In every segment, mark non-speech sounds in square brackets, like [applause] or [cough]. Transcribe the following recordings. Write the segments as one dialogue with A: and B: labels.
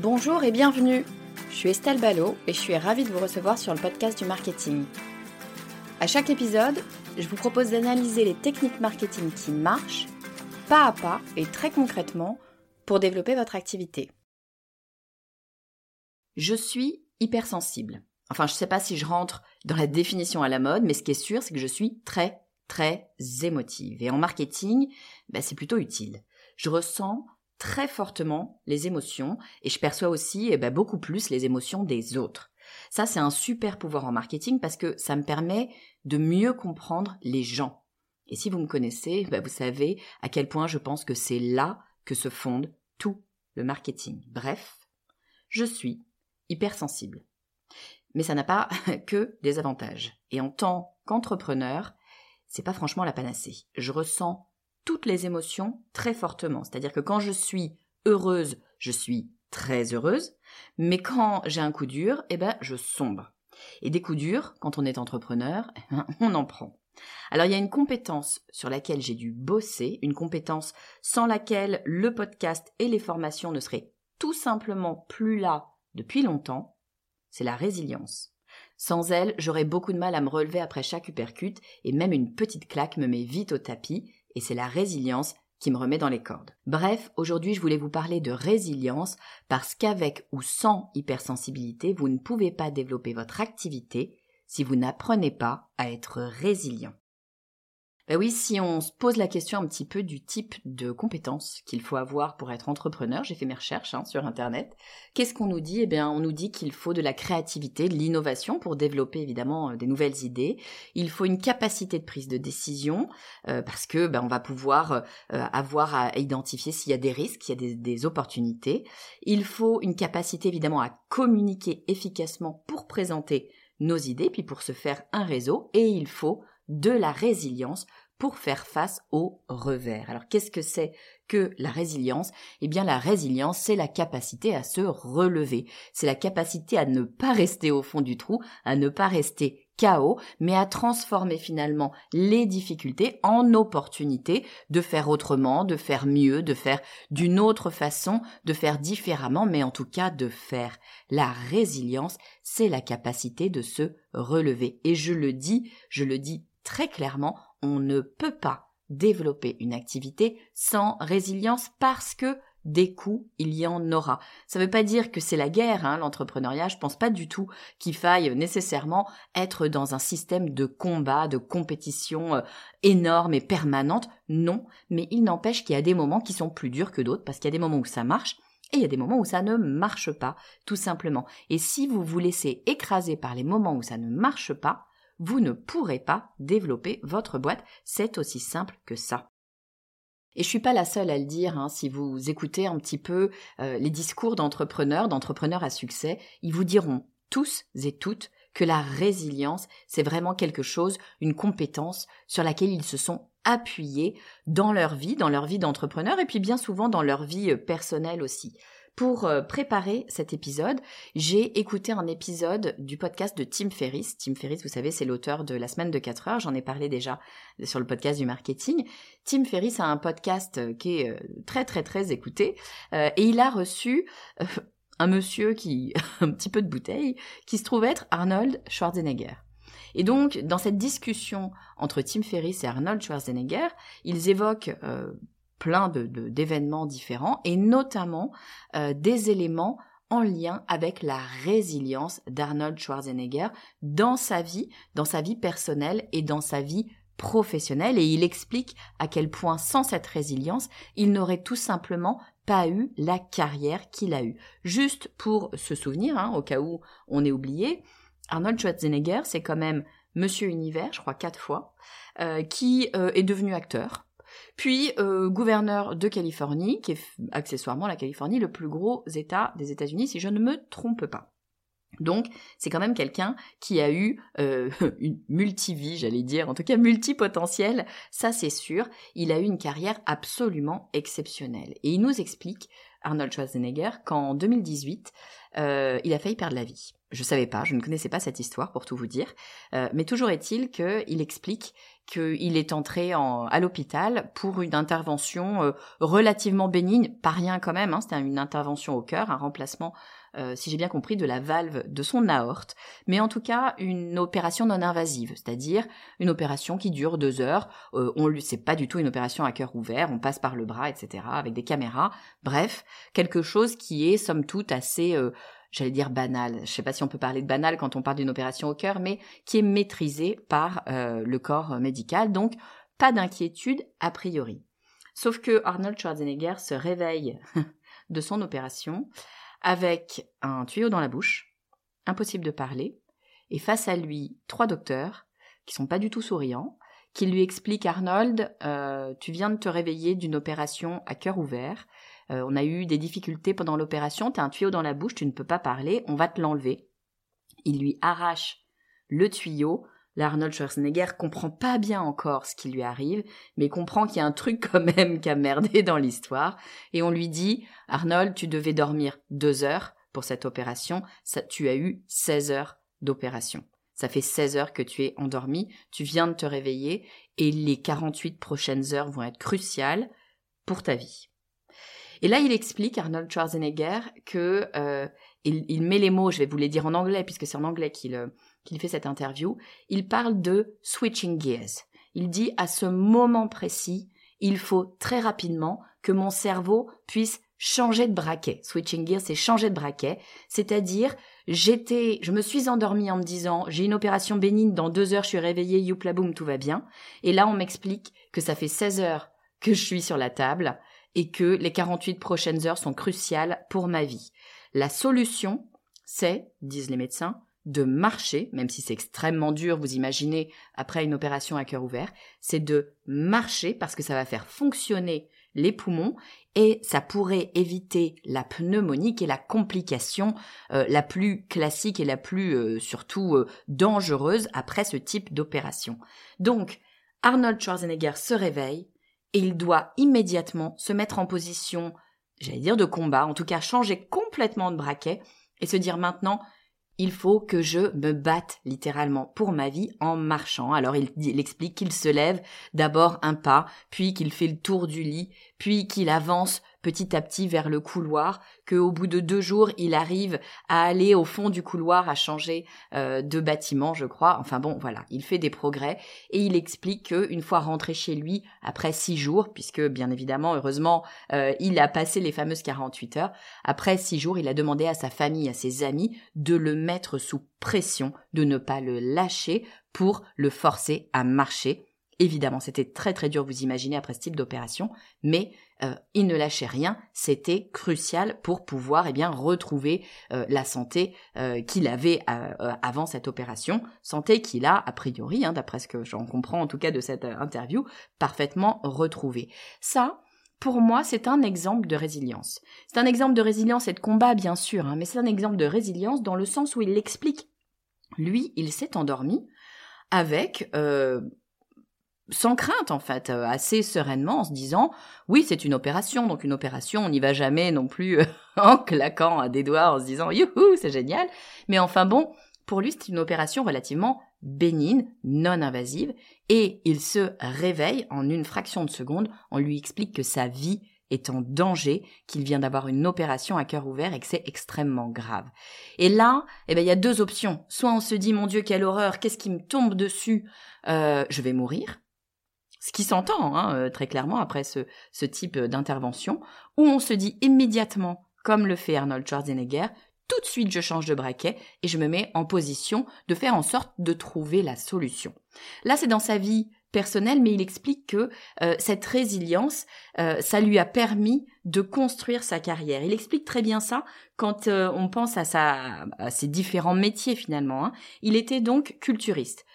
A: Bonjour et bienvenue. Je suis Estelle Ballot et je suis ravie de vous recevoir sur le podcast du marketing. À chaque épisode, je vous propose d'analyser les techniques marketing qui marchent, pas à pas et très concrètement, pour développer votre activité. Je suis hypersensible. Enfin, je ne sais pas si je rentre dans la définition à la mode, mais ce qui est sûr, c'est que je suis très, très émotive. Et en marketing, ben, c'est plutôt utile. Je ressens très fortement les émotions et je perçois aussi eh ben, beaucoup plus les émotions des autres. Ça, c'est un super pouvoir en marketing parce que ça me permet de mieux comprendre les gens. Et si vous me connaissez, ben, vous savez à quel point je pense que c'est là que se fonde tout le marketing. Bref, je suis hypersensible. Mais ça n'a pas [laughs] que des avantages. Et en tant qu'entrepreneur, c'est pas franchement la panacée. Je ressens toutes les émotions très fortement. C'est-à-dire que quand je suis heureuse, je suis très heureuse, mais quand j'ai un coup dur, eh ben, je sombre. Et des coups durs, quand on est entrepreneur, eh ben, [laughs] on en prend. Alors il y a une compétence sur laquelle j'ai dû bosser, une compétence sans laquelle le podcast et les formations ne seraient tout simplement plus là depuis longtemps, c'est la résilience. Sans elle, j'aurais beaucoup de mal à me relever après chaque uppercut et même une petite claque me met vite au tapis et c'est la résilience qui me remet dans les cordes. Bref, aujourd'hui je voulais vous parler de résilience parce qu'avec ou sans hypersensibilité, vous ne pouvez pas développer votre activité si vous n'apprenez pas à être résilient. Ben oui, si on se pose la question un petit peu du type de compétences qu'il faut avoir pour être entrepreneur, j'ai fait mes recherches hein, sur Internet. Qu'est-ce qu'on nous dit? Eh bien, on nous dit qu'il faut de la créativité, de l'innovation pour développer évidemment euh, des nouvelles idées. Il faut une capacité de prise de décision euh, parce que ben, on va pouvoir euh, avoir à identifier s'il y a des risques, s'il y a des, des opportunités. Il faut une capacité évidemment à communiquer efficacement pour présenter nos idées, puis pour se faire un réseau. Et il faut de la résilience pour faire face au revers. Alors qu'est-ce que c'est que la résilience? Eh bien la résilience, c'est la capacité à se relever, c'est la capacité à ne pas rester au fond du trou, à ne pas rester chaos, mais à transformer finalement les difficultés en opportunités de faire autrement, de faire mieux, de faire d'une autre façon, de faire différemment, mais en tout cas de faire. La résilience, c'est la capacité de se relever. Et je le dis, je le dis très clairement, on ne peut pas développer une activité sans résilience parce que des coups, il y en aura. Ça ne veut pas dire que c'est la guerre, hein, l'entrepreneuriat. Je pense pas du tout qu'il faille nécessairement être dans un système de combat, de compétition euh, énorme et permanente. Non, mais il n'empêche qu'il y a des moments qui sont plus durs que d'autres parce qu'il y a des moments où ça marche et il y a des moments où ça ne marche pas, tout simplement. Et si vous vous laissez écraser par les moments où ça ne marche pas, vous ne pourrez pas développer votre boîte. C'est aussi simple que ça. Et je suis pas la seule à le dire. Hein. Si vous écoutez un petit peu euh, les discours d'entrepreneurs, d'entrepreneurs à succès, ils vous diront tous et toutes que la résilience, c'est vraiment quelque chose, une compétence sur laquelle ils se sont appuyés dans leur vie, dans leur vie d'entrepreneur et puis bien souvent dans leur vie euh, personnelle aussi. Pour euh, préparer cet épisode, j'ai écouté un épisode du podcast de Tim Ferriss. Tim Ferriss, vous savez, c'est l'auteur de La semaine de 4 heures. J'en ai parlé déjà sur le podcast du marketing. Tim Ferriss a un podcast euh, qui est euh, très très très écouté et il a reçu [laughs] un monsieur qui, [laughs] un petit peu de bouteille, qui se trouve être Arnold Schwarzenegger. Et donc, dans cette discussion entre Tim Ferriss et Arnold Schwarzenegger, ils évoquent plein de, d'événements différents et notamment euh, des éléments en lien avec la résilience d'Arnold Schwarzenegger dans sa vie, dans sa vie personnelle et dans sa vie professionnelle. Et il explique à quel point sans cette résilience, il n'aurait tout simplement pas eu la carrière qu'il a eue. Juste pour se souvenir, hein, au cas où on est oublié, Arnold Schwarzenegger, c'est quand même Monsieur Univers, je crois quatre fois, euh, qui euh, est devenu acteur, puis euh, gouverneur de Californie, qui est accessoirement la Californie le plus gros État des États-Unis, si je ne me trompe pas. Donc, c'est quand même quelqu'un qui a eu [laughs] une multivie, j'allais dire, en tout cas multipotentiel, ça c'est sûr. Il a eu une carrière absolument exceptionnelle. Et il nous explique, Arnold Schwarzenegger, qu'en 2018, il a failli perdre la vie. Je savais pas, je ne connaissais pas cette histoire pour tout vous dire, euh, mais toujours est-il qu'il explique qu'il est entré en, à l'hôpital pour une intervention euh, relativement bénigne, pas rien quand même, hein, c'était une intervention au cœur, un remplacement, euh, si j'ai bien compris, de la valve de son aorte, mais en tout cas une opération non invasive, c'est-à-dire une opération qui dure deux heures. on lui, c'est pas du tout une opération à cœur ouvert, on passe par le bras, etc., avec des caméras. Bref, quelque chose qui est somme toute assez j'allais dire banal, je sais pas si on peut parler de banal quand on parle d'une opération au cœur, mais qui est maîtrisée par euh, le corps médical, donc pas d'inquiétude a priori. Sauf que Arnold Schwarzenegger se réveille [laughs] de son opération avec un tuyau dans la bouche, impossible de parler, et face à lui trois docteurs qui sont pas du tout souriants, qui lui expliquent Arnold, euh, tu viens de te réveiller d'une opération à cœur ouvert, euh, on a eu des difficultés pendant l'opération, tu as un tuyau dans la bouche, tu ne peux pas parler, on va te l'enlever. Il lui arrache le tuyau. L'Arnold Schwarzenegger comprend pas bien encore ce qui lui arrive, mais comprend qu'il y a un truc quand même qui a merdé dans l'histoire. Et on lui dit, Arnold, tu devais dormir deux heures pour cette opération, ça, tu as eu 16 heures d'opération. Ça fait 16 heures que tu es endormi, tu viens de te réveiller, et les 48 prochaines heures vont être cruciales pour ta vie. Et là, il explique, Arnold Schwarzenegger, que euh, il, met les mots, je vais vous les dire en anglais, puisque c'est en anglais qu'il qu'il fait cette interview, il parle de switching gears. Il dit, à ce moment précis, il faut très rapidement que mon cerveau puisse changer de braquet. Switching gears, c'est changer de braquet, c'est-à-dire j'étais, je me suis endormie en me disant j'ai une opération bénigne, dans deux heures je suis réveillée, youpla boum, tout va bien. Et là on m'explique que ça fait 16 heures que je suis sur la table et que les 48 prochaines heures sont cruciales pour ma vie. La solution, c'est, disent les médecins, de marcher, même si c'est extrêmement dur, vous imaginez, après une opération à cœur ouvert, c'est de marcher parce que ça va faire fonctionner les poumons et ça pourrait éviter la pneumonie qui est la complication euh, la plus classique et la plus euh, surtout euh, dangereuse après ce type d'opération. Donc, Arnold Schwarzenegger se réveille, et il doit immédiatement se mettre en position, j'allais dire de combat, en tout cas changer complètement de braquet et se dire maintenant il faut que je me batte littéralement pour ma vie en marchant. Alors il, explique qu'il se lève d'abord un pas, puis qu'il fait le tour du lit, puis qu'il avance petit à petit vers le couloir, qu'au bout de deux jours, il arrive à aller au fond du couloir, à changer euh, de bâtiment, je crois. Enfin bon, voilà, il fait des progrès et il explique qu'une fois rentré chez lui, après six jours, puisque bien évidemment, heureusement, euh, il a passé les fameuses 48 heures, après six jours, il a demandé à sa famille, à ses amis, de le mettre sous pression, de ne pas le lâcher pour le forcer à marcher Évidemment, c'était très très dur, vous imaginez, après ce type d'opération, mais euh, il ne lâchait rien, c'était crucial pour pouvoir eh bien retrouver euh, la santé euh, qu'il avait avant cette opération, santé qu'il a a priori, hein, d'après ce que j'en comprends en tout cas de cette interview, parfaitement retrouvée. Ça, pour moi, c'est un exemple de résilience. C'est un exemple de résilience et de combat, bien sûr, hein, mais c'est un exemple de résilience dans le sens où il l'explique. Lui, il s'est endormi avec sans crainte en fait, euh, assez sereinement en se disant oui c'est une opération, donc une opération on n'y va jamais non plus euh, [laughs] en claquant des doigts en se disant youhou c'est génial, mais enfin bon pour lui c'est une opération relativement bénigne, non invasive, et il se réveille en une fraction de seconde, on lui explique que sa vie est en danger, qu'il vient d'avoir une opération à cœur ouvert et que c'est extrêmement grave. Et là, eh ben, il y a deux options. Soit on se dit, mon Dieu, quelle horreur, qu'est-ce qui me tombe dessus, euh, je vais mourir. Ce qui s'entend hein, euh, très clairement après ce, ce type d'intervention. Ou on se dit immédiatement, comme le fait Arnold Schwarzenegger, tout de suite je change de braquet et je me mets en position de faire en sorte de trouver la solution. Là, c'est dans sa vie personnel, mais il explique que euh, cette résilience, euh, ça lui a permis de construire sa carrière. Il explique très bien ça quand euh, on pense à, sa, à ses différents métiers finalement. Hein. Il était donc culturiste.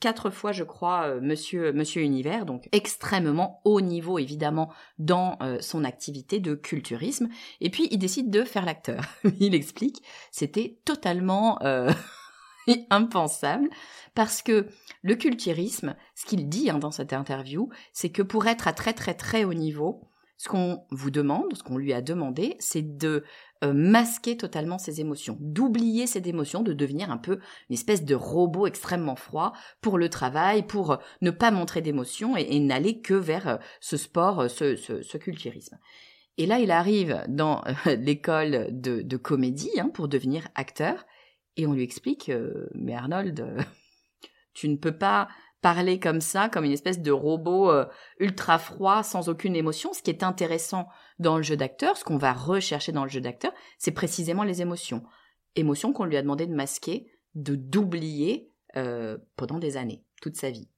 A: Quatre fois, je crois, Monsieur Monsieur Univers, donc extrêmement haut niveau évidemment dans son activité de culturisme. Et puis il décide de faire l'acteur. [laughs] il explique, c'était totalement [laughs] impensable parce que le culturisme, ce qu'il dit hein, dans cette interview, c'est que pour être à très très très haut niveau, ce qu'on vous demande, ce qu'on lui a demandé, c'est de euh, masquer totalement ses émotions, d'oublier ses émotions, de devenir un peu une espèce de robot extrêmement froid pour le travail, pour ne pas montrer d'émotions et, n'aller que vers euh, ce sport, euh, ce, ce, culturisme. Et là, il arrive dans [laughs] l'école de, comédie hein, pour devenir acteur, et on lui explique, mais Arnold, [laughs] tu ne peux pas parler comme ça, comme une espèce de robot euh, ultra froid, sans aucune émotion. Ce qui est intéressant dans le jeu d'acteur, ce qu'on va rechercher dans le jeu d'acteur, c'est précisément les émotions. Émotions qu'on lui a demandé de masquer, de d'oublier euh, pendant des années, toute sa vie.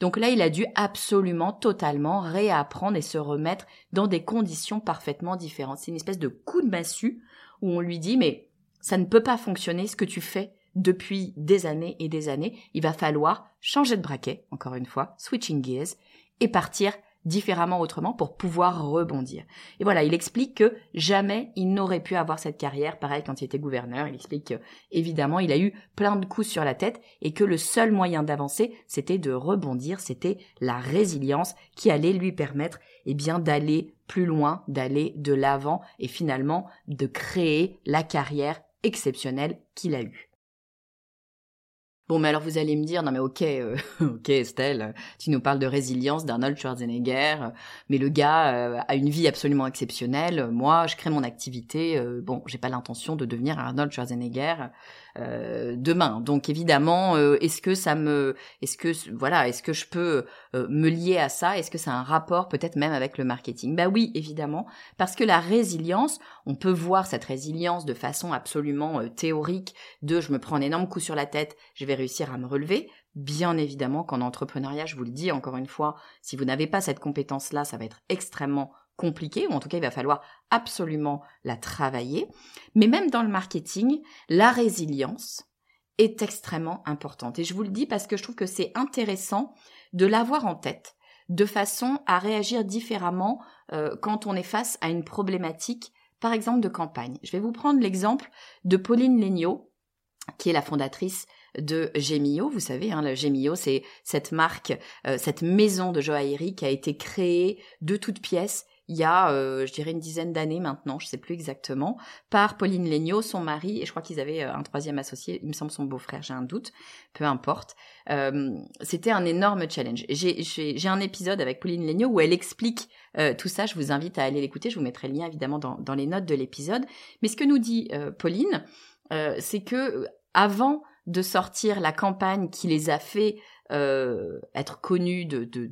A: Donc là, il a dû absolument, totalement réapprendre et se remettre dans des conditions parfaitement différentes. C'est une espèce de coup de massue où on lui dit, mais ça ne peut pas fonctionner ce que tu fais depuis des années et des années, il va falloir changer de braquet, encore une fois, switching gears, et partir différemment autrement pour pouvoir rebondir. Et voilà, il explique que jamais il n'aurait pu avoir cette carrière, pareil quand il était gouverneur, il explique que évidemment il a eu plein de coups sur la tête et que le seul moyen d'avancer, c'était de rebondir, c'était la résilience qui allait lui permettre eh bien d'aller plus loin, d'aller de l'avant et finalement de créer la carrière exceptionnelle qu'il a eue. Bon, mais alors vous allez me dire, non mais ok, euh, [laughs] ok Estelle, tu nous parles de résilience d'Arnold Schwarzenegger, mais le gars euh, a une vie absolument exceptionnelle. Moi, je crée mon activité. Euh, bon, j'ai pas l'intention de devenir Arnold Schwarzenegger demain. Donc évidemment, euh, est-ce que ça me, est-ce que voilà, est-ce que je peux euh, me lier à ça? Est-ce que ça a un rapport peut-être même avec le marketing? Bah oui, évidemment, parce que la résilience, on peut voir cette résilience de façon absolument théorique. De, je me prends un énorme coup sur la tête, je vais réussir à me relever. Bien évidemment qu'en entrepreneuriat, je vous le dis encore une fois, si vous n'avez pas cette compétence-là, ça va être extrêmement compliquée, ou en tout cas il va falloir absolument la travailler. Mais même dans le marketing, la résilience est extrêmement importante. Et je vous le dis parce que je trouve que c'est intéressant de l'avoir en tête, de façon à réagir différemment euh, quand on est face à une problématique, par exemple de campagne. Je vais vous prendre l'exemple de Pauline Legnaud, qui est la fondatrice de Gemio. Vous savez, hein, le Gemio, c'est cette marque, euh, cette maison de joaillerie qui a été créée de toutes pièces il y a, euh, je dirais, une dizaine d'années maintenant, je sais plus exactement, par Pauline Legnaud, son mari, et je crois qu'ils avaient euh, un troisième associé, il me semble son beau-frère, j'ai un doute, peu importe. Euh, c'était un énorme challenge. J'ai un épisode avec Pauline Legnaud où elle explique tout ça, je vous invite à aller l'écouter, je vous mettrai le lien évidemment dans, dans les notes de l'épisode. Mais ce que nous dit Pauline, c'est que avant de sortir la campagne qui les a fait euh, être connu de, de,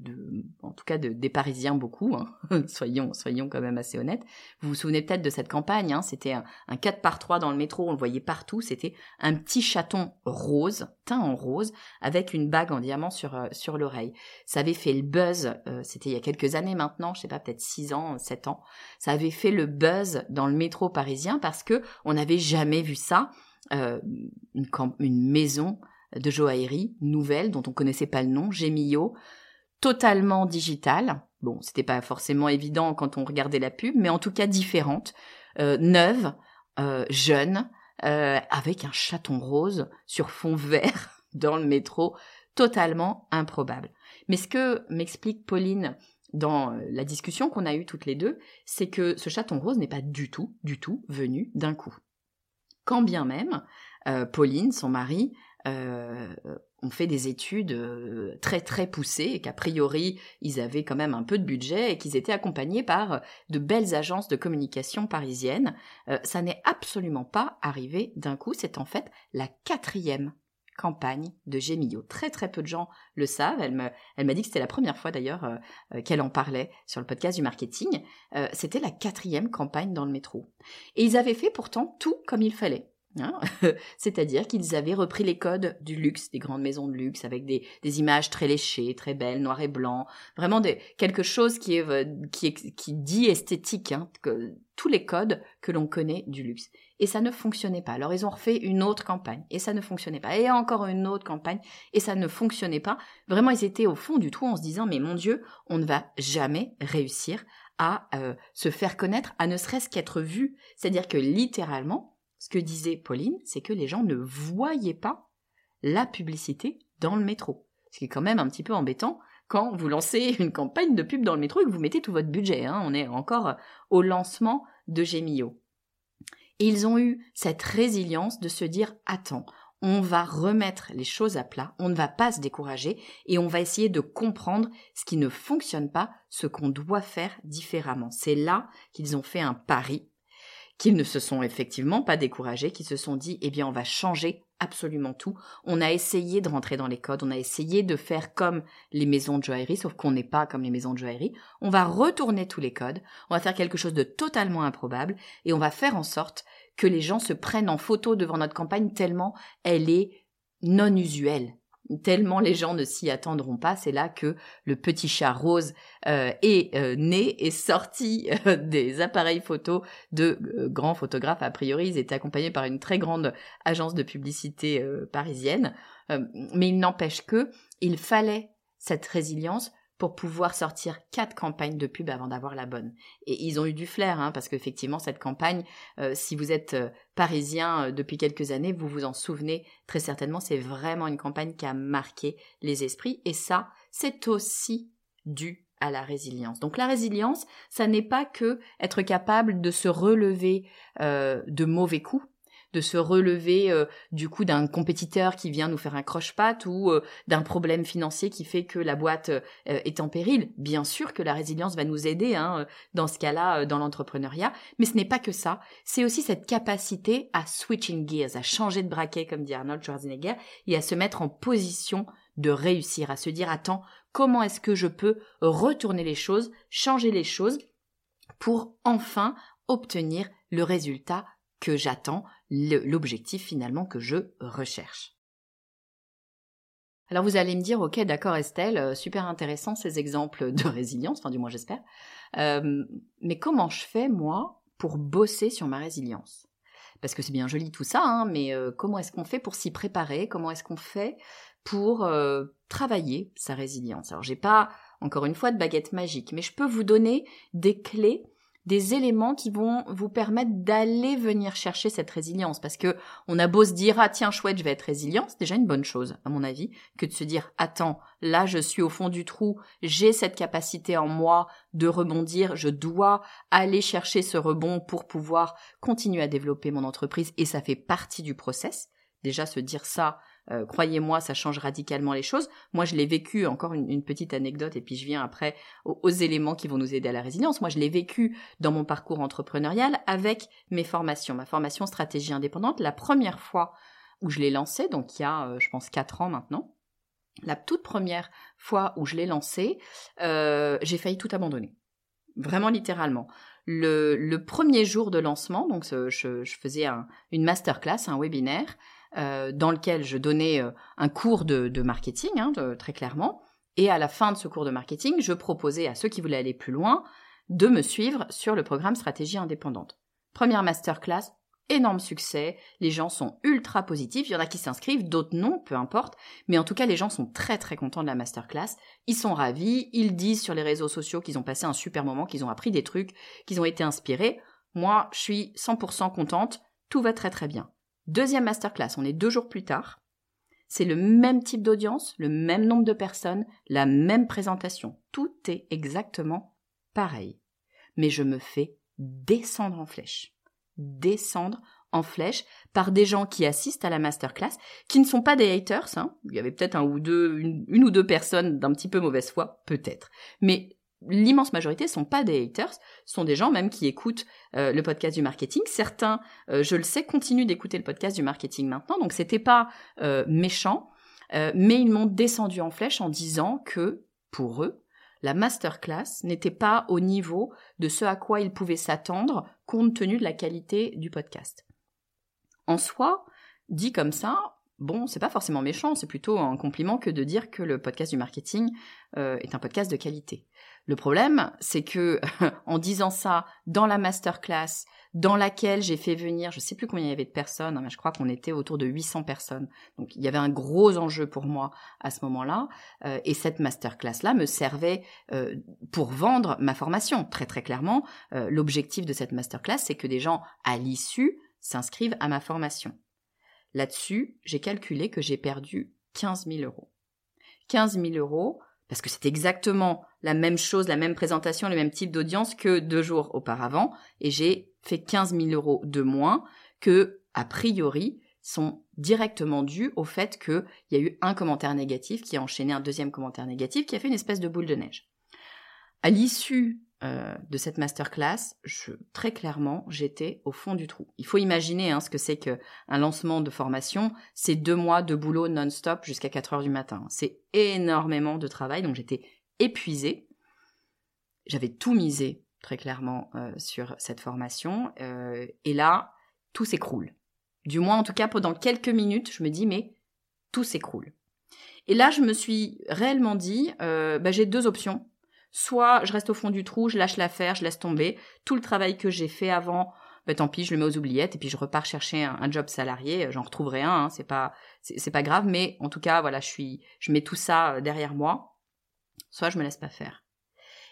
A: en tout cas de, des Parisiens beaucoup, hein. [laughs] soyons, soyons quand même assez honnêtes. Vous vous souvenez peut-être de cette campagne, hein. c'était un, un 4 par 3 dans le métro, on le voyait partout, c'était un petit chaton rose, teint en rose, avec une bague en diamant sur, euh, l'oreille. Ça avait fait le buzz, euh, c'était il y a quelques années maintenant, je sais pas, peut-être 6 ans, 7 ans, ça avait fait le buzz dans le métro parisien parce que on n'avait jamais vu ça, une maison de joaillerie nouvelle dont on connaissait pas le nom, Gemio, totalement digitale. Bon, c'était pas forcément évident quand on regardait la pub, mais en tout cas différente, euh, neuve, euh, jeune, euh, avec un chaton rose sur fond vert [laughs] dans le métro, totalement improbable. Mais ce que m'explique Pauline dans la discussion qu'on a eue toutes les deux, c'est que ce chaton rose n'est pas du tout, du tout venu d'un coup. Quand bien même, Pauline, son mari, euh, ont fait des études euh, très très poussées et qu'a priori ils avaient quand même un peu de budget et qu'ils étaient accompagnés par de belles agences de communication parisiennes. Euh, ça n'est absolument pas arrivé d'un coup, c'est en fait la quatrième campagne de Gemio. Très très peu de gens le savent. Elle m'a elle dit que c'était la première fois d'ailleurs euh, qu'elle en parlait sur le podcast du marketing. c'était la quatrième campagne dans le métro. Et ils avaient fait pourtant tout comme il fallait. Hein. [laughs] C'est-à-dire qu'ils avaient repris les codes du luxe, des grandes maisons de luxe, avec des, images très léchées, très belles, noir et blanc, vraiment des, quelque chose qui, est, euh, qui, qui dit esthétique, hein, que, tous les codes que l'on connaît du luxe. Et ça ne fonctionnait pas. Alors ils ont refait une autre campagne, et ça ne fonctionnait pas. Et encore une autre campagne, et ça ne fonctionnait pas. Vraiment, ils étaient au fond du trou en se disant, mais mon Dieu, on ne va jamais réussir à euh, se faire connaître, à ne serait-ce qu'être vu. C'est-à-dire que littéralement, ce que disait Pauline, c'est que les gens ne voyaient pas la publicité dans le métro. Ce qui est quand même un petit peu embêtant quand vous lancez [laughs] une campagne de pub dans le métro et que vous mettez tout votre budget. Hein. On est encore au lancement de Gemio. Ils ont eu cette résilience de se dire attends, on va remettre les choses à plat, on ne va pas se décourager et on va essayer de comprendre ce qui ne fonctionne pas, ce qu'on doit faire différemment. C'est là qu'ils ont fait un pari qu'ils ne se sont effectivement pas découragés, qu'ils se sont dit, eh bien, on va changer absolument tout. On a essayé de rentrer dans les codes, on a essayé de faire comme les maisons de joaillerie, sauf qu'on n'est pas comme les maisons de joaillerie. On va retourner tous les codes, on va faire quelque chose de totalement improbable, et on va faire en sorte que les gens se prennent en photo devant notre campagne tellement elle est non usuelle tellement les gens ne s'y attendront pas, c'est là que le petit chat rose euh, est euh, né et sorti [laughs] euh, des appareils photo de grands photographes. A priori, ils étaient accompagnés par une très grande agence de publicité parisienne, mais il n'empêche que il fallait cette résilience pour pouvoir sortir quatre campagnes de pub avant d'avoir la bonne. Et ils ont eu du flair, hein, parce qu'effectivement, cette campagne, euh, si vous êtes euh, parisien euh, depuis quelques années, vous vous en souvenez très certainement, c'est vraiment une campagne qui a marqué les esprits. Et ça, c'est aussi dû à la résilience. Donc la résilience, ça n'est pas que être capable de se relever de mauvais coups, de se relever euh, du coup d'un compétiteur qui vient nous faire un croche-patte ou euh, d'un problème financier qui fait que la boîte euh, est en péril. Bien sûr que la résilience va nous aider hein, dans ce cas-là dans l'entrepreneuriat, mais ce n'est pas que ça. C'est aussi cette capacité à switching gears, à changer de braquet comme dit Arnold Schwarzenegger et à se mettre en position de réussir, à se dire attends, comment est-ce que je peux retourner les choses, changer les choses pour enfin obtenir le résultat que j'attends, l'objectif finalement que je recherche. Alors vous allez me dire, ok, d'accord Estelle, euh, super intéressant ces exemples de [laughs] résilience, enfin du moins j'espère, euh, mais comment je fais moi pour bosser sur ma résilience? Parce que c'est bien joli tout ça, hein, mais euh, comment est-ce qu'on fait pour s'y préparer? Comment est-ce qu'on fait pour travailler sa résilience? Alors j'ai pas encore une fois de baguette magique, mais je peux vous donner des clés des éléments qui vont vous permettre d'aller venir chercher cette résilience. Parce que on a beau se dire, ah tiens, chouette, je vais être résilient, c'est déjà une bonne chose, à mon avis, que de se dire, attends, là, je suis au fond du trou, j'ai cette capacité en moi de rebondir, je dois aller chercher ce rebond pour pouvoir continuer à développer mon entreprise et ça fait partie du process. Déjà, se dire ça, euh, croyez-moi, ça change radicalement les choses. Moi, je l'ai vécu, encore une, petite anecdote, et puis je viens après aux, éléments qui vont nous aider à la résilience. Moi, je l'ai vécu dans mon parcours entrepreneurial avec mes formations. Ma formation stratégie indépendante, la première fois où je l'ai lancée, donc il y a, euh, je pense, quatre ans maintenant, la toute première fois où je l'ai lancée, euh, j'ai failli tout abandonner. Vraiment littéralement. Le, premier jour de lancement, donc je, faisais une masterclass, un webinaire, euh, dans lequel je donnais euh, un cours de, marketing, hein, très clairement. Et à la fin de ce cours de marketing, je proposais à ceux qui voulaient aller plus loin de me suivre sur le programme Stratégie indépendante. Première masterclass, énorme succès, les gens sont ultra positifs, il y en a qui s'inscrivent, d'autres non, peu importe, mais en tout cas les gens sont très très contents de la masterclass, ils sont ravis, ils disent sur les réseaux sociaux qu'ils ont passé un super moment, qu'ils ont appris des trucs, qu'ils ont été inspirés. Moi, je suis 100% contente, tout va très très bien. Deuxième masterclass, on est deux jours plus tard. C'est le même type d'audience, le même nombre de personnes, la même présentation. Tout est exactement pareil. Mais je me fais descendre en flèche. Descendre en flèche par des gens qui assistent à la masterclass, qui ne sont pas des haters. Hein. Il y avait peut-être un ou deux, une, ou deux personnes d'un petit peu mauvaise foi, peut-être. Mais l'immense majorité sont pas des haters, sont des gens même qui écoutent euh, le podcast du marketing. Certains, euh, je le sais, continuent d'écouter le podcast du marketing maintenant, donc c'était pas euh, méchant, mais ils m'ont descendu en flèche en disant que pour eux, la masterclass n'était pas au niveau de ce à quoi ils pouvaient s'attendre compte tenu de la qualité du podcast. En soi, dit comme ça, bon, c'est pas forcément méchant, c'est plutôt un compliment que de dire que le podcast du marketing est un podcast de qualité. Le problème, c'est que [laughs] en disant ça dans la masterclass, dans laquelle j'ai fait venir, je sais plus combien il y avait de personnes, hein, mais je crois qu'on était autour de 800 personnes. Donc il y avait un gros enjeu pour moi à ce moment-là, euh, et cette masterclass-là me servait euh, pour vendre ma formation. Très très clairement, l'objectif de cette masterclass, c'est que des gens à l'issue s'inscrivent à ma formation. Là-dessus, j'ai calculé que j'ai perdu 15 000 euros. 15 000 euros, parce que c'est exactement la même chose, la même présentation, le même type d'audience que deux jours auparavant, et j'ai fait 15 000 euros de moins que, a priori, sont directement dus au fait qu'il y a eu un commentaire négatif qui a enchaîné un deuxième commentaire négatif qui a fait une espèce de boule de neige. À l'issue euh, de cette masterclass, je, très clairement, j'étais au fond du trou. Il faut imaginer hein, ce que c'est qu'un lancement de formation, c'est deux mois de boulot non-stop jusqu'à 4 heures du matin. C'est énormément de travail, donc j'étais épuisée. J'avais tout misé, très clairement, euh, sur cette formation. Euh, et là, tout s'écroule. Du moins, en tout cas, pendant quelques minutes, je me dis, mais tout s'écroule. Et là, je me suis réellement dit, bah, j'ai deux options Soit je reste au fond du trou, je lâche l'affaire, je laisse tomber. Tout le travail que j'ai fait avant, ben, tant pis, je le mets aux oubliettes et puis je repars chercher un, job salarié. J'en retrouverai un, hein, c'est pas, c'est pas grave, mais en tout cas, voilà, je suis, je mets tout ça euh, derrière moi. Soit je me laisse pas faire.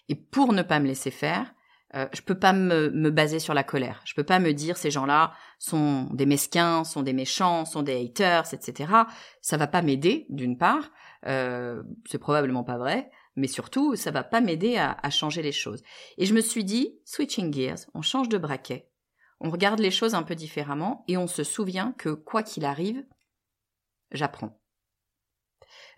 A: Et pour ne pas me laisser faire, euh, je peux pas me, me, baser sur la colère. Je peux pas me dire ces gens-là sont des mesquins, sont des méchants, sont des haters, etc. Ça va pas m'aider d'une part. Euh, c'est probablement pas vrai mais surtout, ça va pas m'aider à, changer les choses. Et je me suis dit, switching gears, on change de braquet, on regarde les choses un peu différemment et on se souvient que quoi qu'il arrive, j'apprends.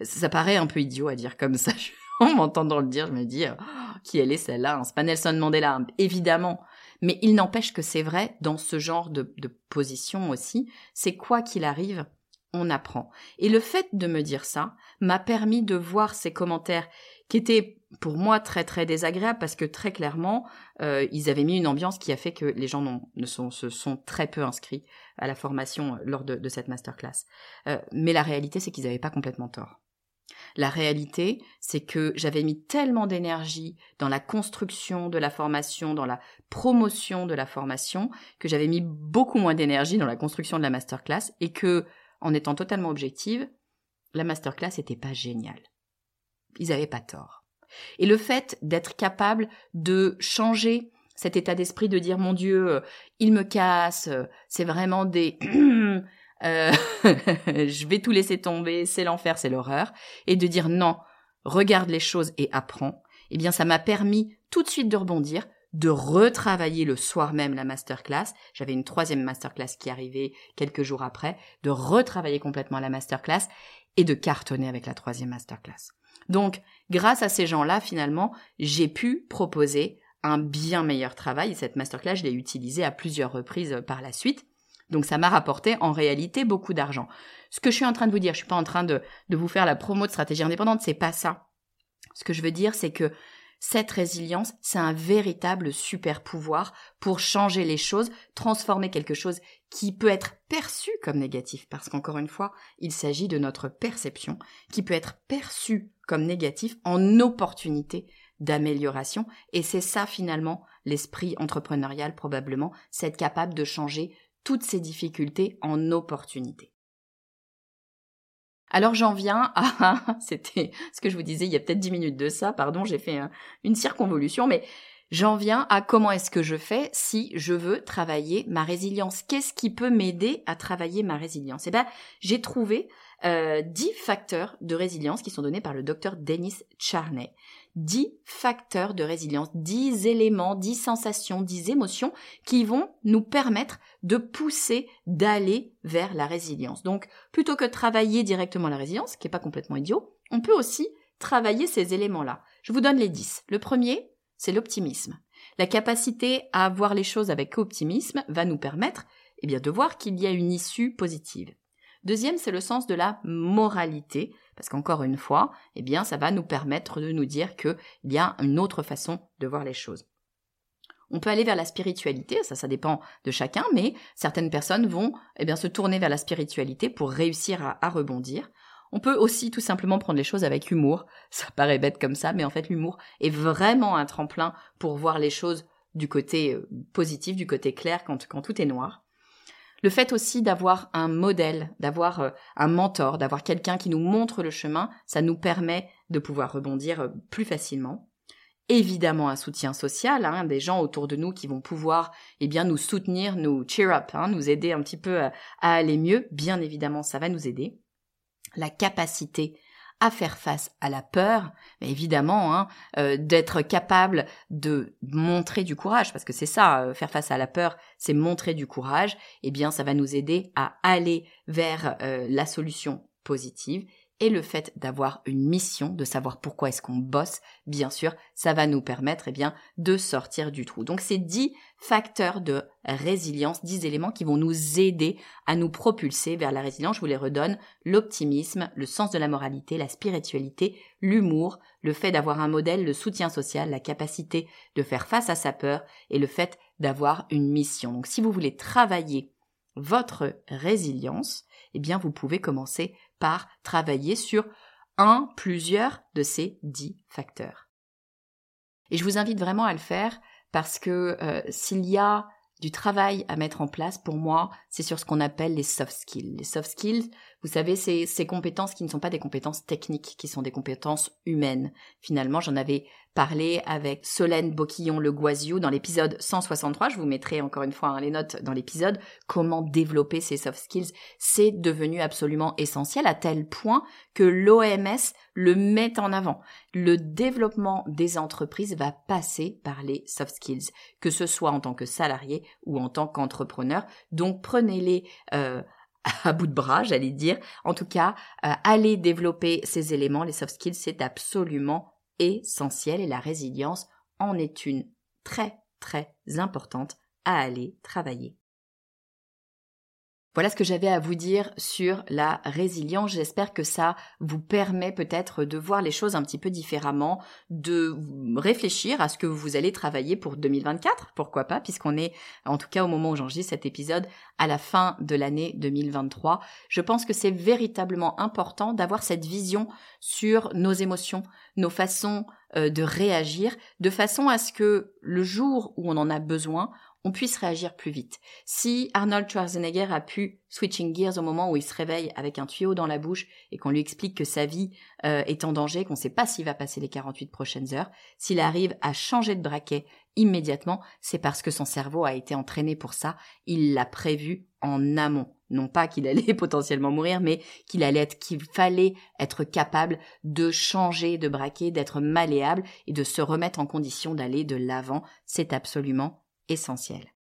A: Ça paraît un peu idiot à dire comme ça. [laughs] En m'entendant le dire, je me dis, oh, qui elle est celle-là? C'est pas Nelson Mandela, évidemment. Mais il n'empêche que c'est vrai dans ce genre de, de position aussi. C'est quoi qu'il arrive, on apprend. Et le fait de me dire ça m'a permis de voir ces commentaires qui étaient pour moi très très désagréables parce que très clairement euh, ils avaient mis une ambiance qui a fait que les gens ne sont, se sont très peu inscrits à la formation lors de, cette masterclass. Euh, mais la réalité c'est qu'ils n'avaient pas complètement tort. La réalité, c'est que j'avais mis tellement d'énergie dans la construction de la formation, dans la promotion de la formation, que j'avais mis beaucoup moins d'énergie dans la construction de la masterclass et que en étant totalement objective, la masterclass n'était pas géniale. Ils n'avaient pas tort. Et le fait d'être capable de changer cet état d'esprit de dire mon Dieu, euh, il me casse, euh, c'est vraiment des [clears throat] euh, [laughs] je vais tout laisser tomber, c'est l'enfer, c'est l'horreur, et de dire non, regarde les choses et apprends, eh bien ça m'a permis tout de suite de rebondir, de retravailler le soir même la masterclass. J'avais une troisième masterclass qui arrivait quelques jours après, de retravailler complètement la masterclass et de cartonner avec la troisième masterclass. Donc, grâce à ces gens-là, finalement, j'ai pu proposer un bien meilleur travail. Cette masterclass, je l'ai utilisée à plusieurs reprises par la suite. Donc ça m'a rapporté en réalité beaucoup d'argent. Ce que je suis en train de vous dire, je suis pas en train de, vous faire la promo de stratégie indépendante, c'est pas ça. Ce que je veux dire, c'est que cette résilience, c'est un véritable super pouvoir pour changer les choses, transformer quelque chose qui peut être perçu comme négatif, parce qu'encore une fois, il s'agit de notre perception, qui peut être perçu comme négatif en opportunité d'amélioration. Et c'est ça finalement l'esprit entrepreneurial probablement, c'est être capable de changer toutes ces difficultés en opportunités. Alors j'en viens à, [laughs] c'était ce que je vous disais il y a peut-être dix minutes de ça, pardon, j'ai fait une circonvolution, mais j'en viens à comment est-ce que je fais si je veux travailler ma résilience. Qu'est-ce qui peut m'aider à travailler ma résilience? Eh ben, j'ai trouvé euh, dix facteurs de résilience qui sont donnés par le docteur Dennis Charney. 10 facteurs de résilience, 10 éléments, 10 sensations, 10 émotions qui vont nous permettre de pousser, d'aller vers la résilience. Donc, plutôt que travailler directement la résilience, qui n'est pas complètement idiot, on peut aussi travailler ces éléments-là. Je vous donne les 10. Le premier, c'est l'optimisme. La capacité à voir les choses avec optimisme va nous permettre eh bien, de voir qu'il y a une issue positive. Deuxième, c'est le sens de la moralité, parce qu'encore une fois, eh bien, ça va nous permettre de nous dire qu'il y a une autre façon de voir les choses. On peut aller vers la spiritualité, ça, ça dépend de chacun, mais certaines personnes vont eh bien, se tourner vers la spiritualité pour réussir à, rebondir. On peut aussi tout simplement prendre les choses avec humour. [laughs] Ça paraît bête comme ça, mais en fait, l'humour est vraiment un tremplin pour voir les choses du côté euh, positif, du côté clair quand tout est noir. Le fait aussi d'avoir un modèle, d'avoir euh, un mentor, d'avoir quelqu'un qui nous montre le chemin, ça nous permet de pouvoir rebondir euh, plus facilement. Évidemment un soutien social, hein, des gens autour de nous qui vont pouvoir eh bien nous soutenir, nous cheer up, hein, nous aider un petit peu à aller mieux. Bien évidemment, ça va nous aider. La capacité à faire face à la peur, évidemment, hein, euh, d'être capable de montrer du courage, parce que c'est ça, euh, faire face à la peur, c'est montrer du courage, eh bien ça va nous aider à aller vers euh, la solution positive et le fait d'avoir une mission, de savoir pourquoi est-ce qu'on bosse, bien sûr, ça va nous permettre eh bien de sortir du trou. Donc c'est dix facteurs de résilience, dix éléments qui vont nous aider à nous propulser vers la résilience. Je vous les redonne l'optimisme, le sens de la moralité, la spiritualité, l'humour, le fait d'avoir un modèle, le soutien social, la capacité de faire face à sa peur et le fait d'avoir une mission. Donc si vous voulez travailler votre résilience, eh bien vous pouvez commencer par travailler sur un, plusieurs de ces dix facteurs. Et je vous invite vraiment à le faire parce que euh, s'il y a du travail à mettre en place, pour moi, c'est sur ce qu'on appelle les soft skills. Les soft skills, vous savez, c'est ces compétences qui ne sont pas des compétences techniques, qui sont des compétences humaines. Finalement, j'en avais parlé avec Solène Boquillon-Le dans l'épisode 163. Je vous mettrai encore une fois hein, les notes dans l'épisode. Comment développer ces soft skills. C'est devenu absolument essentiel à tel point que l'OMS le met en avant. Le développement des entreprises va passer par les soft skills, que ce soit en tant que salarié ou en tant qu'entrepreneur. Donc prenez-les euh, à bout de bras, j'allais dire. En tout cas, euh, aller développer ces éléments, les soft skills, c'est absolument essentiel et la résilience en est une très très importante à aller travailler. Voilà ce que j'avais à vous dire sur la résilience. J'espère que ça vous permet peut-être de voir les choses un petit peu différemment, de réfléchir à ce que vous allez travailler pour 2024, pourquoi pas, puisqu'on est, en tout cas au moment où j'enregistre cet épisode, à la fin de l'année 2023. Je pense que c'est véritablement important d'avoir cette vision sur nos émotions, nos façons euh, de réagir, de façon à ce que le jour où on en a besoin, on puisse réagir plus vite. Si Arnold Schwarzenegger a pu switching gears au moment où il se réveille avec un tuyau dans la bouche et qu'on lui explique que sa vie euh, est en danger, qu'on ne sait pas s'il va passer les 48 prochaines heures, s'il arrive à changer de braquet immédiatement, c'est parce que son cerveau a été entraîné pour ça, il l'a prévu en amont. Non pas qu'il allait [laughs] potentiellement mourir, mais qu'il allait être, qu'il fallait être capable de changer de braquet, d'être malléable et de se remettre en condition d'aller de l'avant. C'est absolument essentiel.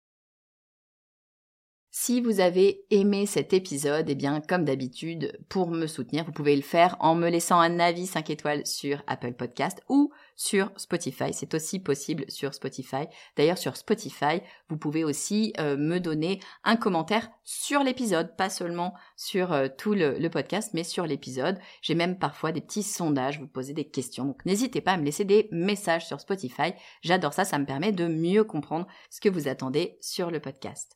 A: Si vous avez aimé cet épisode, eh bien, comme d'habitude, pour me soutenir, vous pouvez le faire en me laissant un avis 5 étoiles sur Apple Podcast ou sur Spotify. C'est aussi possible sur Spotify. D'ailleurs, sur Spotify, vous pouvez aussi euh, me donner un commentaire sur l'épisode, pas seulement sur euh, tout le, le, podcast, mais sur l'épisode. J'ai même parfois des petits sondages, vous posez des questions. Donc, n'hésitez pas à me laisser des messages sur Spotify. J'adore ça, ça me permet de mieux comprendre ce que vous attendez sur le podcast.